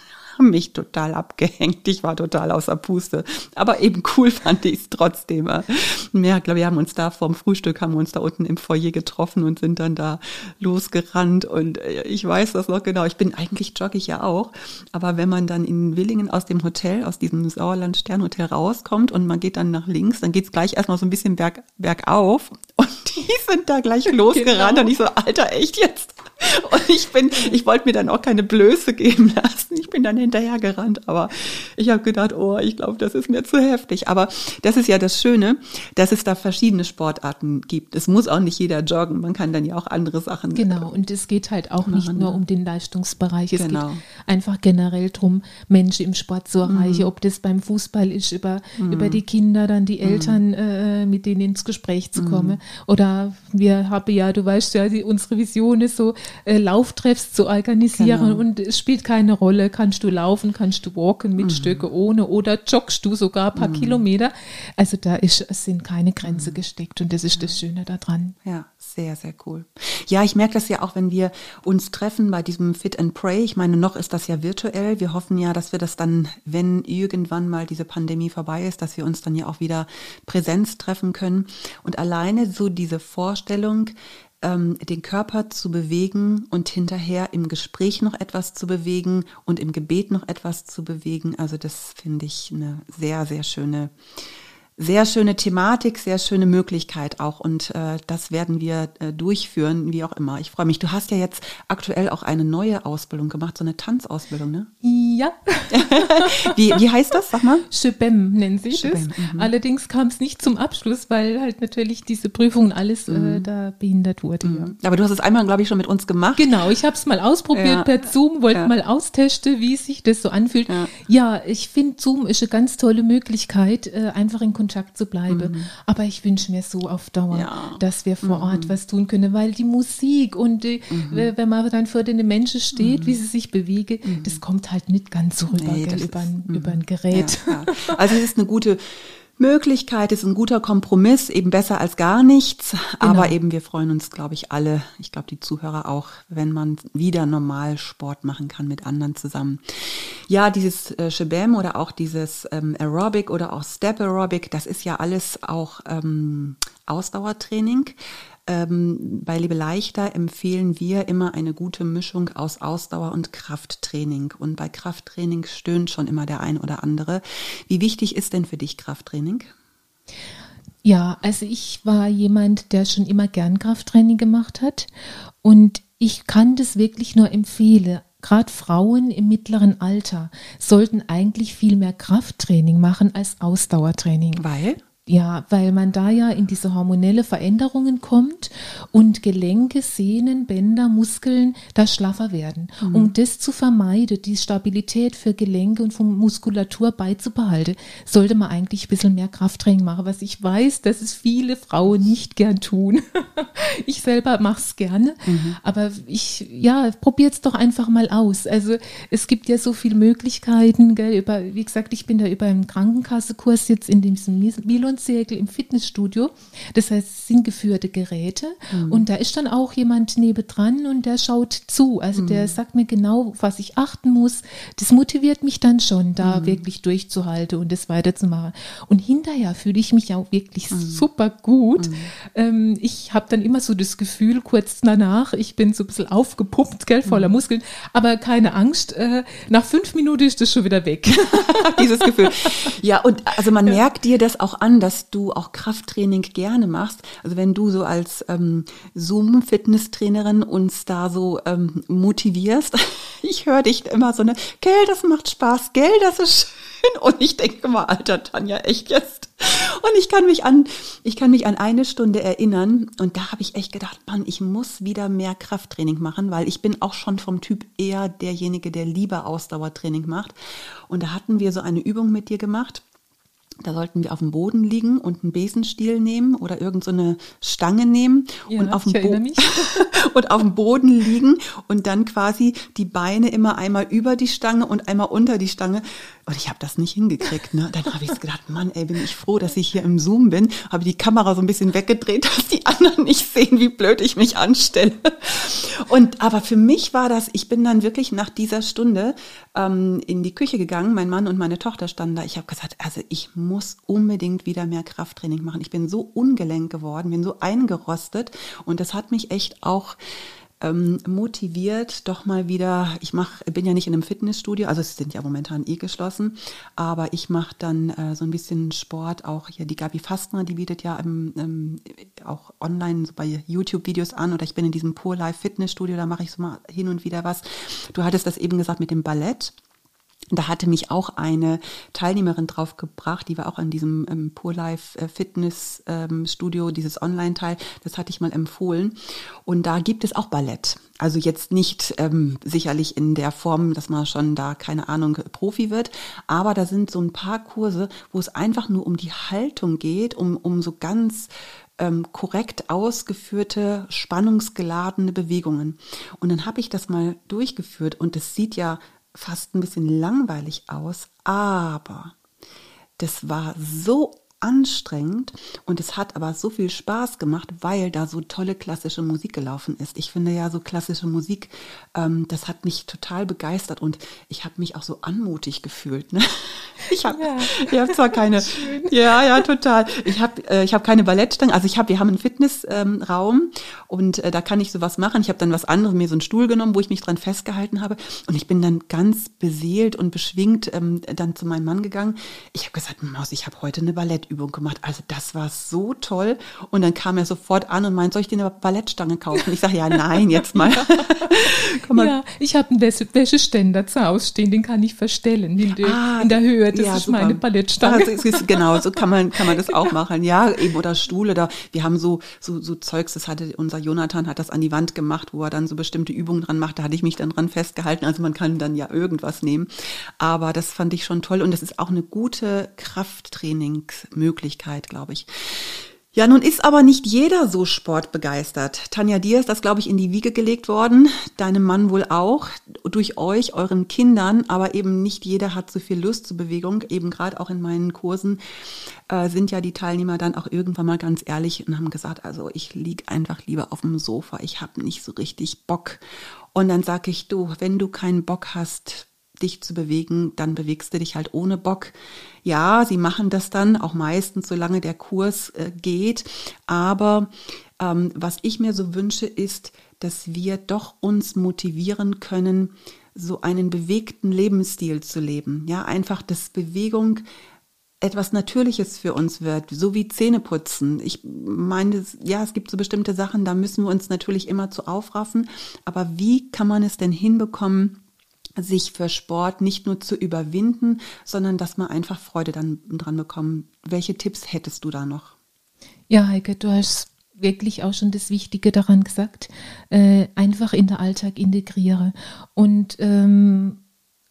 Speaker 1: mich total abgehängt. Ich war total außer Puste. Aber eben cool fand ich es trotzdem. Ja, glaube, wir haben uns da vorm Frühstück, haben wir uns da unten im Foyer getroffen und sind dann da losgerannt. Und äh, ich weiß das noch genau. Ich bin eigentlich jogge ich ja auch. Aber wenn man dann in Willingen aus dem Hotel, aus diesem Sauerland Sternhotel rauskommt und man geht dann nach links, dann geht's gleich erstmal so ein bisschen berg, bergauf. Und die sind da gleich losgerannt. Genau. Und ich so, Alter, echt jetzt? Und ich bin, ich wollte mir dann auch keine Blöße geben lassen. Ich bin dann hinterher gerannt, aber ich habe gedacht, oh, ich glaube, das ist mir zu heftig. Aber das ist ja das Schöne, dass es da verschiedene Sportarten gibt. Es muss auch nicht jeder joggen, man kann dann ja auch andere Sachen.
Speaker 2: Genau, und es geht halt auch machen. nicht nur um den Leistungsbereich. Es genau. geht einfach generell darum, Menschen im Sport zu erreichen, mhm. ob das beim Fußball ist, über, mhm. über die Kinder, dann die Eltern, mhm. äh, mit denen ins Gespräch zu kommen. Mhm. Oder wir haben ja, du weißt ja, die, unsere Vision ist so, äh, Lauftreffs zu organisieren genau. und es spielt keine Rolle, kannst du laufen, kannst du walken mit mhm. Stöcke ohne oder joggst du sogar ein paar mhm. Kilometer. Also da ist, es sind keine Grenze mhm. gesteckt und das ist das Schöne daran.
Speaker 1: Ja, sehr, sehr cool. Ja, ich merke das ja auch, wenn wir uns treffen bei diesem Fit and Pray. Ich meine, noch ist das ja virtuell. Wir hoffen ja, dass wir das dann, wenn irgendwann mal diese Pandemie vorbei ist, dass wir uns dann ja auch wieder Präsenz treffen können. Und alleine so diese Vorstellung, ähm, den Körper zu bewegen und hinterher im Gespräch noch etwas zu bewegen und im Gebet noch etwas zu bewegen. Also das finde ich eine sehr, sehr schöne sehr schöne Thematik, sehr schöne Möglichkeit auch und äh, das werden wir äh, durchführen, wie auch immer. Ich freue mich. Du hast ja jetzt aktuell auch eine neue Ausbildung gemacht, so eine Tanzausbildung, ne?
Speaker 2: Ja.
Speaker 1: wie, wie heißt das? Sag mal.
Speaker 2: Chebem nennen sich Chebem, das. Mhm. Allerdings kam es nicht zum Abschluss, weil halt natürlich diese Prüfung alles äh, mhm. äh, da behindert wurde. Mhm.
Speaker 1: Ja. Aber du hast es einmal, glaube ich, schon mit uns gemacht.
Speaker 2: Genau, ich habe es mal ausprobiert ja. per Zoom, wollte ja. mal austesten, wie sich das so anfühlt. Ja, ja ich finde Zoom ist eine ganz tolle Möglichkeit, äh, einfach in Kontakt zu bleiben. Mhm. Aber ich wünsche mir so auf Dauer, ja. dass wir vor Ort mhm. was tun können, weil die Musik und die, mhm. wenn man dann vor den Menschen steht, mhm. wie sie sich bewegen, mhm. das kommt halt nicht ganz so rüber nee, gell, über, ein, über ein Gerät.
Speaker 1: Ja, ja. Also es ist eine gute Möglichkeit, ist ein guter Kompromiss, eben besser als gar nichts. Genau. Aber eben wir freuen uns, glaube ich, alle, ich glaube die Zuhörer auch, wenn man wieder normal Sport machen kann mit anderen zusammen. Ja, dieses äh, Shebam oder auch dieses ähm, Aerobic oder auch Step Aerobic, das ist ja alles auch ähm, Ausdauertraining. Ähm, bei Liebe Leichter empfehlen wir immer eine gute Mischung aus Ausdauer und Krafttraining. Und bei Krafttraining stöhnt schon immer der ein oder andere. Wie wichtig ist denn für dich Krafttraining?
Speaker 2: Ja, also ich war jemand, der schon immer gern Krafttraining gemacht hat. Und ich kann das wirklich nur empfehlen. Gerade Frauen im mittleren Alter sollten eigentlich viel mehr Krafttraining machen als Ausdauertraining.
Speaker 1: Weil?
Speaker 2: Ja, weil man da ja in diese hormonelle Veränderungen kommt und Gelenke, Sehnen, Bänder, Muskeln da schlaffer werden. Mhm. Um das zu vermeiden, die Stabilität für Gelenke und von Muskulatur beizubehalten, sollte man eigentlich ein bisschen mehr Krafttraining machen, was ich weiß, dass es viele Frauen nicht gern tun. ich selber mache es gerne, mhm. aber ich, ja, probiert es doch einfach mal aus. Also es gibt ja so viele Möglichkeiten, gell, über, wie gesagt, ich bin da über einen Krankenkassekurs jetzt in diesem Milon Zirkel im Fitnessstudio. Das heißt, es sind geführte Geräte mhm. und da ist dann auch jemand nebendran und der schaut zu. Also mhm. der sagt mir genau, was ich achten muss. Das motiviert mich dann schon, da mhm. wirklich durchzuhalten und das weiterzumachen. Und hinterher fühle ich mich auch wirklich mhm. super gut. Mhm. Ähm, ich habe dann immer so das Gefühl, kurz danach, ich bin so ein bisschen aufgepumpt, gell, voller mhm. Muskeln, aber keine Angst, äh, nach fünf Minuten ist das schon wieder weg.
Speaker 1: Dieses Gefühl. Ja, und also man merkt dir das auch an, dass du auch Krafttraining gerne machst. Also wenn du so als ähm, Zoom-Fitnesstrainerin uns da so ähm, motivierst, ich höre dich immer so eine, gell, das macht Spaß, gell, das ist schön. Und ich denke mal, alter Tanja, echt jetzt? Und ich kann mich an, ich kann mich an eine Stunde erinnern und da habe ich echt gedacht, Mann, ich muss wieder mehr Krafttraining machen, weil ich bin auch schon vom Typ eher derjenige, der lieber Ausdauertraining macht. Und da hatten wir so eine Übung mit dir gemacht. Da sollten wir auf dem Boden liegen und einen Besenstiel nehmen oder irgendeine so Stange nehmen ja, und, auf dem und auf dem Boden liegen und dann quasi die Beine immer einmal über die Stange und einmal unter die Stange und ich habe das nicht hingekriegt. Ne? Dann habe ich gedacht, Mann, ey, bin ich froh, dass ich hier im Zoom bin. Habe die Kamera so ein bisschen weggedreht, dass die anderen nicht sehen, wie blöd ich mich anstelle. Und aber für mich war das, ich bin dann wirklich nach dieser Stunde ähm, in die Küche gegangen. Mein Mann und meine Tochter standen da. Ich habe gesagt, also ich muss unbedingt wieder mehr Krafttraining machen. Ich bin so ungelenk geworden, bin so eingerostet. Und das hat mich echt auch ähm, motiviert, doch mal wieder, ich mach, bin ja nicht in einem Fitnessstudio, also es sind ja momentan eh geschlossen, aber ich mache dann äh, so ein bisschen Sport, auch hier die Gabi Fastner, die bietet ja ähm, ähm, auch online so bei YouTube-Videos an oder ich bin in diesem Pure Life Fitnessstudio, da mache ich so mal hin und wieder was. Du hattest das eben gesagt mit dem Ballett. Da hatte mich auch eine Teilnehmerin drauf gebracht, die war auch an diesem ähm, Pure Life äh, Fitness ähm, Studio, dieses Online-Teil, das hatte ich mal empfohlen. Und da gibt es auch Ballett. Also jetzt nicht ähm, sicherlich in der Form, dass man schon da, keine Ahnung, Profi wird, aber da sind so ein paar Kurse, wo es einfach nur um die Haltung geht, um, um so ganz ähm, korrekt ausgeführte, spannungsgeladene Bewegungen. Und dann habe ich das mal durchgeführt und es sieht ja fast ein bisschen langweilig aus, aber das war so anstrengend und es hat aber so viel Spaß gemacht, weil da so tolle klassische Musik gelaufen ist. Ich finde ja so klassische Musik, ähm, das hat mich total begeistert und ich habe mich auch so anmutig gefühlt. Ne? Ich habe ja. ich hab zwar keine, ja, ja, total. Ich habe äh, ich hab keine Ballettstange, also ich habe, wir haben einen Fitnessraum ähm, und äh, da kann ich sowas machen. Ich habe dann was anderes, mir so einen Stuhl genommen, wo ich mich dran festgehalten habe und ich bin dann ganz beseelt und beschwingt ähm, dann zu meinem Mann gegangen. Ich habe gesagt, Maus, ich habe heute eine Ballettübung Übung gemacht. Also das war so toll. Und dann kam er sofort an und meint, soll ich dir eine Ballettstange kaufen? Ich sage, ja, nein, jetzt mal.
Speaker 2: mal. Ja, ich habe einen Wäscheständer zu Hause stehen, den kann ich verstellen in, der, ah, in der Höhe. Das ja, ist super. meine Ballettstange.
Speaker 1: Also, ist, genau, so kann man, kann man das auch machen. Ja, eben oder Stuhl oder wir haben so, so, so Zeugs, das hatte unser Jonathan hat das an die Wand gemacht, wo er dann so bestimmte Übungen dran macht. Da hatte ich mich dann dran festgehalten. Also man kann dann ja irgendwas nehmen. Aber das fand ich schon toll und das ist auch eine gute Krafttrainingsmöglichkeit Möglichkeit, glaube ich. Ja, nun ist aber nicht jeder so sportbegeistert. Tanja, dir ist das, glaube ich, in die Wiege gelegt worden, deinem Mann wohl auch, durch euch, euren Kindern, aber eben nicht jeder hat so viel Lust zur Bewegung. Eben gerade auch in meinen Kursen äh, sind ja die Teilnehmer dann auch irgendwann mal ganz ehrlich und haben gesagt, also ich lieg einfach lieber auf dem Sofa, ich habe nicht so richtig Bock. Und dann sage ich, du, wenn du keinen Bock hast, dich zu bewegen, dann bewegst du dich halt ohne Bock. Ja, sie machen das dann auch meistens, solange der Kurs äh, geht. Aber ähm, was ich mir so wünsche, ist, dass wir doch uns motivieren können, so einen bewegten Lebensstil zu leben. Ja, einfach, dass Bewegung etwas Natürliches für uns wird, so wie Zähneputzen. Ich meine, ja, es gibt so bestimmte Sachen, da müssen wir uns natürlich immer zu aufraffen. Aber wie kann man es denn hinbekommen, sich für Sport nicht nur zu überwinden, sondern dass man einfach Freude dann dran bekommt. Welche Tipps hättest du da noch?
Speaker 2: Ja, Heike, du hast wirklich auch schon das Wichtige daran gesagt, äh, einfach in den Alltag integriere. Und ähm,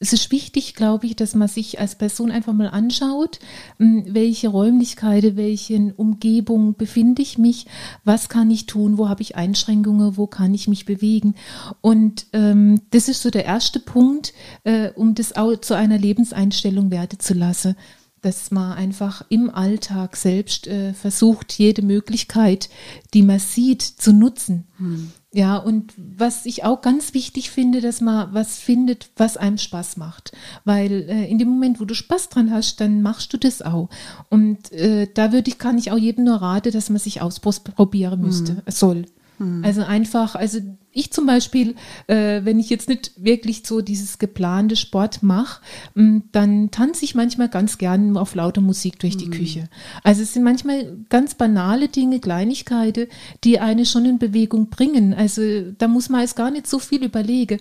Speaker 2: es ist wichtig, glaube ich, dass man sich als Person einfach mal anschaut, hm, welche Räumlichkeiten, welche Umgebung befinde ich mich, was kann ich tun, wo habe ich Einschränkungen, wo kann ich mich bewegen. Und ähm, das ist so der erste Punkt, äh, um das auch zu einer Lebenseinstellung werden zu lassen dass man einfach im Alltag selbst äh, versucht, jede Möglichkeit, die man sieht, zu nutzen. Hm. Ja, und was ich auch ganz wichtig finde, dass man was findet, was einem Spaß macht. Weil äh, in dem Moment, wo du Spaß dran hast, dann machst du das auch. Und äh, da würde ich, kann ich auch jedem nur raten, dass man sich ausprobieren müsste, hm. soll. Hm. Also einfach, also ich zum Beispiel, äh, wenn ich jetzt nicht wirklich so dieses geplante Sport mache, dann tanze ich manchmal ganz gern auf lauter Musik durch die mhm. Küche. Also es sind manchmal ganz banale Dinge, Kleinigkeiten, die eine schon in Bewegung bringen. Also da muss man jetzt gar nicht so viel überlegen.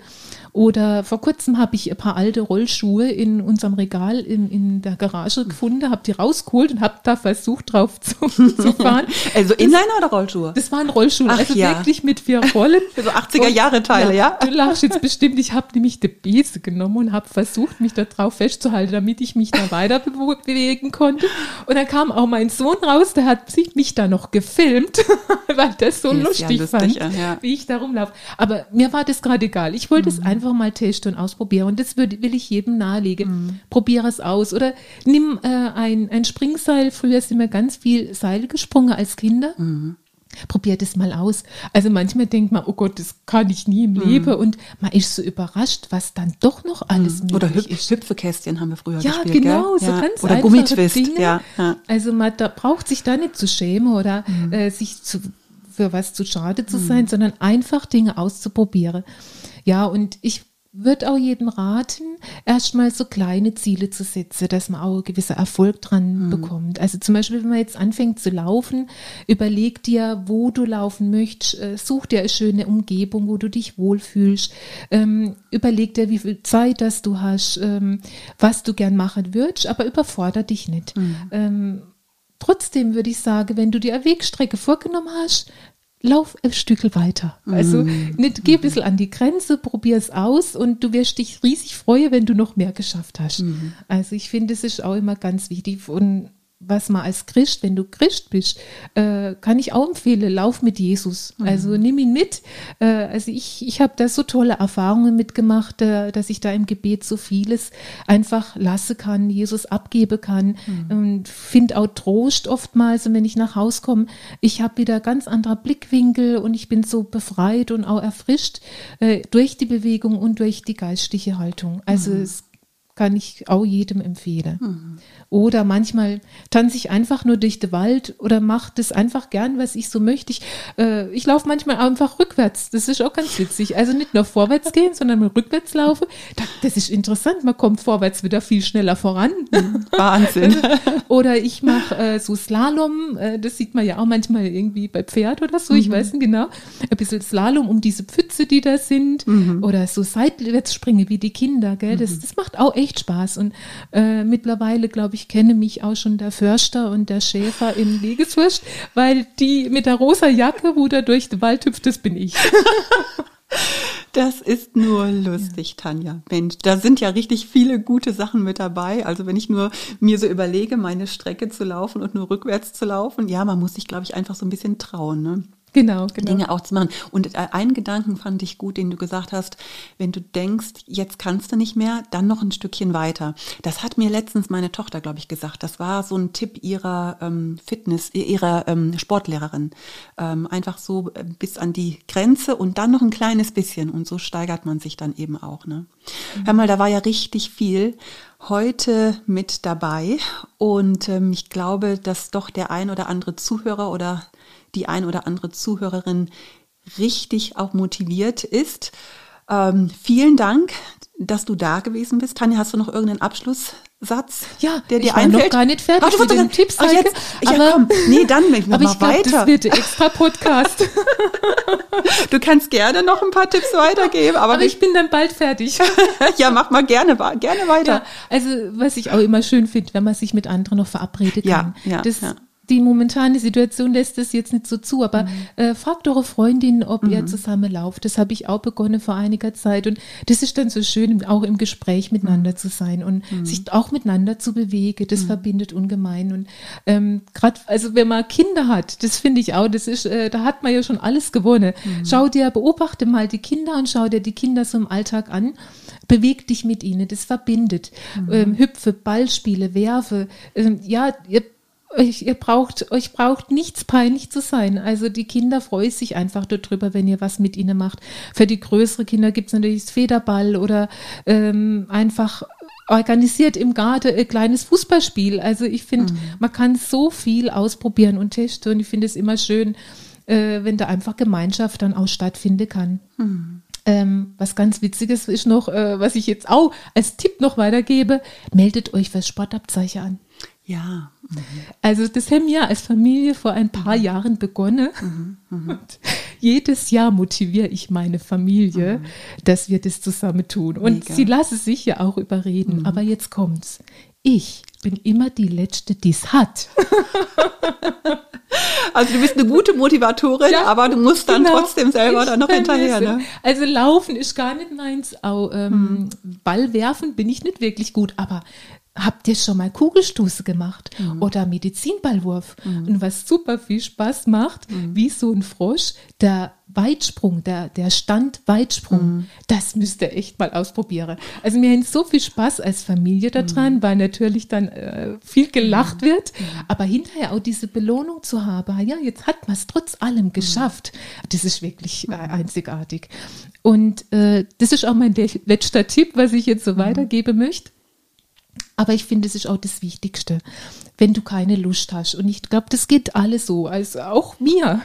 Speaker 2: Oder vor kurzem habe ich ein paar alte Rollschuhe in unserem Regal in, in der Garage gefunden, habe die rausgeholt und habe da versucht drauf zu, zu fahren.
Speaker 1: Also Inliner oder Rollschuhe?
Speaker 2: Das waren Rollschuhe, Ach, also ja. wirklich mit vier Rollen.
Speaker 1: 80er Jahre Teile, ja,
Speaker 2: ja? Du lachst jetzt bestimmt, ich habe nämlich die Bese genommen und habe versucht, mich da drauf festzuhalten, damit ich mich da weiter bewegen konnte. Und dann kam auch mein Sohn raus, der hat sich mich da noch gefilmt, weil der so lustig, ja lustig, fand, ja. wie ich da rumlaufe. Aber mir war das gerade egal. Ich wollte mhm. es einfach mal testen und ausprobieren. Und das würde, will ich jedem nahelegen. Mhm. Probiere es aus. Oder nimm äh, ein, ein Springseil. Früher sind wir ganz viel Seil gesprungen als Kinder. Mhm. Probiert es mal aus. Also manchmal denkt man, oh Gott, das kann ich nie im mhm. Leben. Und man ist so überrascht, was dann doch noch alles
Speaker 1: mhm. Oder Hüp ist. Hüpfekästchen haben wir früher
Speaker 2: ja,
Speaker 1: gespielt.
Speaker 2: Genau, so ja, genau,
Speaker 1: so ganz Oder Gummitwist. Dinge.
Speaker 2: Ja, ja. Also man da braucht sich da nicht zu schämen oder mhm. äh, sich zu, für was zu schade zu mhm. sein, sondern einfach Dinge auszuprobieren. Ja, und ich würde auch jedem raten, erstmal so kleine Ziele zu setzen, dass man auch gewisser Erfolg dran mhm. bekommt. Also zum Beispiel, wenn man jetzt anfängt zu laufen, überleg dir, wo du laufen möchtest, äh, such dir eine schöne Umgebung, wo du dich wohlfühlst, ähm, überleg dir, wie viel Zeit das du hast, ähm, was du gern machen würdest, aber überforder dich nicht. Mhm. Ähm, Trotzdem würde ich sagen, wenn du dir eine Wegstrecke vorgenommen hast, lauf ein Stück weiter. Also mm. nicht, geh ein bisschen an die Grenze, probier es aus und du wirst dich riesig freuen, wenn du noch mehr geschafft hast. Mm. Also ich finde, es ist auch immer ganz wichtig und was man als Christ, wenn du Christ bist, äh, kann ich auch empfehlen, lauf mit Jesus. Mhm. Also nimm ihn mit. Äh, also ich, ich habe da so tolle Erfahrungen mitgemacht, äh, dass ich da im Gebet so vieles einfach lassen kann, Jesus abgeben kann mhm. und finde auch Trost oftmals, wenn ich nach Hause komme. Ich habe wieder ganz anderer Blickwinkel und ich bin so befreit und auch erfrischt äh, durch die Bewegung und durch die geistliche Haltung. Also mhm. es kann ich auch jedem empfehlen. Mhm. Oder manchmal tanze ich einfach nur durch den Wald oder mache das einfach gern, was ich so möchte. Ich, äh, ich laufe manchmal einfach rückwärts. Das ist auch ganz witzig. Also nicht nur vorwärts gehen, sondern mal rückwärts laufen. Das ist interessant. Man kommt vorwärts wieder viel schneller voran.
Speaker 1: Wahnsinn.
Speaker 2: oder ich mache äh, so Slalom. Äh, das sieht man ja auch manchmal irgendwie bei Pferd oder so. Ich mhm. weiß nicht genau. Ein bisschen Slalom um diese Pfütze, die da sind. Mhm. Oder so seitwärts springen wie die Kinder. Gell? Das, mhm. das macht auch echt Spaß. Und äh, mittlerweile, glaube ich, kenne mich auch schon der Förster und der Schäfer im Legeswurst, weil die mit der rosa Jacke, wo da durch den Wald hüpft, das bin ich.
Speaker 1: Das ist nur lustig, Tanja. Mensch, da sind ja richtig viele gute Sachen mit dabei. Also wenn ich nur mir so überlege, meine Strecke zu laufen und nur rückwärts zu laufen, ja, man muss sich, glaube ich, einfach so ein bisschen trauen. Ne?
Speaker 2: Genau, genau.
Speaker 1: Dinge auch zu machen. Und äh, einen Gedanken fand ich gut, den du gesagt hast, wenn du denkst, jetzt kannst du nicht mehr, dann noch ein Stückchen weiter. Das hat mir letztens meine Tochter, glaube ich, gesagt. Das war so ein Tipp ihrer ähm, Fitness, ihrer ähm, Sportlehrerin. Ähm, einfach so äh, bis an die Grenze und dann noch ein kleines bisschen. Und so steigert man sich dann eben auch. Ne? Mhm. Hör mal, da war ja richtig viel heute mit dabei. Und ähm, ich glaube, dass doch der ein oder andere Zuhörer oder die ein oder andere Zuhörerin richtig auch motiviert ist. Ähm, vielen Dank, dass du da gewesen bist. Tanja, hast du noch irgendeinen Abschlusssatz,
Speaker 2: ja, der dir ich war einfällt? noch gar nicht fertig
Speaker 1: warte, mit den
Speaker 2: Tipps.
Speaker 1: Ach, jetzt, aber, ja, komm. Nee, dann ich
Speaker 2: aber ich glaub, weiter. das wird extra Podcast.
Speaker 1: du kannst gerne noch ein paar Tipps weitergeben, aber,
Speaker 2: aber ich bin dann bald fertig.
Speaker 1: ja, mach mal gerne, gerne weiter. Ja,
Speaker 2: also was ich auch immer schön finde, wenn man sich mit anderen noch verabredet kann.
Speaker 1: Ja, ja,
Speaker 2: das,
Speaker 1: ja
Speaker 2: die momentane Situation lässt es jetzt nicht so zu, aber mhm. äh, fragt eure Freundin, ob mhm. ihr zusammen lauft. Das habe ich auch begonnen vor einiger Zeit und das ist dann so schön, auch im Gespräch miteinander mhm. zu sein und mhm. sich auch miteinander zu bewegen. Das mhm. verbindet ungemein und ähm, gerade, also wenn man Kinder hat, das finde ich auch, das ist, äh, da hat man ja schon alles gewonnen. Mhm. Schau dir, beobachte mal die Kinder und schau dir die Kinder so im Alltag an. Beweg dich mit ihnen, das verbindet. Ähm, hüpfe, Ballspiele, werfe. Ähm, ja, ihr euch, ihr braucht, euch braucht nichts peinlich zu sein. Also die Kinder freuen sich einfach darüber, wenn ihr was mit ihnen macht. Für die größeren Kinder gibt es natürlich das Federball oder ähm, einfach organisiert im Garten ein kleines Fußballspiel. Also ich finde, mhm. man kann so viel ausprobieren und testen und ich finde es immer schön, äh, wenn da einfach Gemeinschaft dann auch stattfinden kann. Mhm. Ähm, was ganz Witziges ist noch, äh, was ich jetzt auch als Tipp noch weitergebe, meldet euch fürs Sportabzeichen an.
Speaker 1: Ja.
Speaker 2: Mhm. Also das haben wir als Familie vor ein paar mhm. Jahren begonnen. Mhm. mhm. jedes Jahr motiviere ich meine Familie, mhm. dass wir das zusammen tun. Und Mega. sie lassen sich ja auch überreden. Mhm. Aber jetzt kommt's. Ich bin immer die Letzte, die es hat.
Speaker 1: Also du bist eine gute Motivatorin, ja, aber du musst dann genau. trotzdem selber dann noch hinterher. Ne?
Speaker 2: Also laufen ist gar nicht meins. Auch ähm. Ball werfen bin ich nicht wirklich gut, aber Habt ihr schon mal Kugelstoße gemacht mhm. oder Medizinballwurf? Mhm. Und was super viel Spaß macht, mhm. wie so ein Frosch, der Weitsprung, der, der Standweitsprung, mhm. das müsst ihr echt mal ausprobieren. Also mir hat so viel Spaß als Familie daran, mhm. weil natürlich dann äh, viel gelacht mhm. wird, aber hinterher auch diese Belohnung zu haben, ja, jetzt hat man es trotz allem geschafft, das ist wirklich äh, einzigartig. Und äh, das ist auch mein letzter Tipp, was ich jetzt so weitergeben möchte aber ich finde, es ist auch das Wichtigste, wenn du keine Lust hast. Und ich glaube, das geht alles so, also auch mir.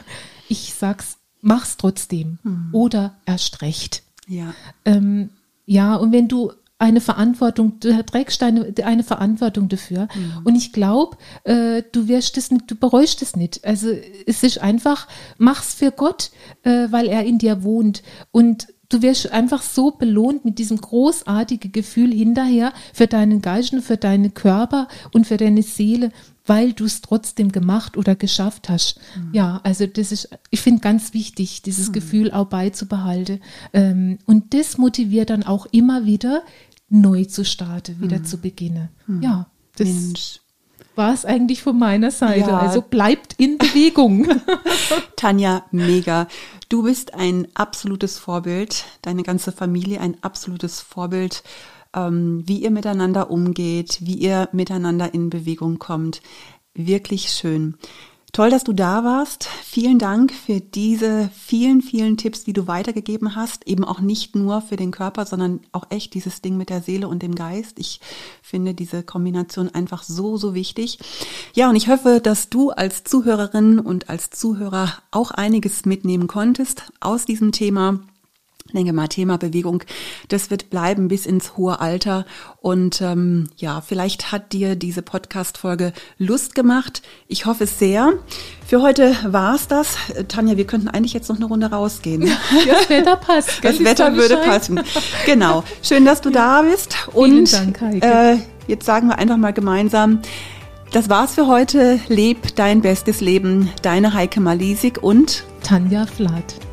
Speaker 2: Ich sag's, mach's trotzdem mhm. oder erst recht.
Speaker 1: Ja.
Speaker 2: Ähm, ja, und wenn du eine Verantwortung, du trägst eine, eine Verantwortung dafür. Mhm. Und ich glaube, äh, du wirst das nicht, du bereust es nicht. Also es ist einfach, mach's für Gott, äh, weil er in dir wohnt. Und du wirst einfach so belohnt mit diesem großartigen Gefühl hinterher für deinen Geist und für deinen Körper und für deine Seele, weil du es trotzdem gemacht oder geschafft hast. Mhm. Ja, also das ist, ich finde ganz wichtig, dieses mhm. Gefühl auch beizubehalten. Ähm, und das motiviert dann auch immer wieder, neu zu starten, wieder mhm. zu beginnen. Mhm. Ja, das Mensch war es eigentlich von meiner Seite. Ja. Also bleibt in Bewegung.
Speaker 1: Tanja, mega. Du bist ein absolutes Vorbild, deine ganze Familie ein absolutes Vorbild, ähm, wie ihr miteinander umgeht, wie ihr miteinander in Bewegung kommt. Wirklich schön. Toll, dass du da warst. Vielen Dank für diese vielen, vielen Tipps, die du weitergegeben hast. Eben auch nicht nur für den Körper, sondern auch echt dieses Ding mit der Seele und dem Geist. Ich finde diese Kombination einfach so, so wichtig. Ja, und ich hoffe, dass du als Zuhörerin und als Zuhörer auch einiges mitnehmen konntest aus diesem Thema denke mal, Thema Bewegung, das wird bleiben bis ins hohe Alter. Und ähm, ja, vielleicht hat dir diese Podcast-Folge Lust gemacht. Ich hoffe es sehr. Für heute war's das. Tanja, wir könnten eigentlich jetzt noch eine Runde rausgehen.
Speaker 2: Ja, das Wetter passt.
Speaker 1: Das Wetter würde scheint. passen. Genau. Schön, dass du da bist. Und Vielen Dank, Heike. Äh, jetzt sagen wir einfach mal gemeinsam, das war's für heute. Leb dein bestes Leben. Deine Heike Malisik und
Speaker 2: Tanja Flath.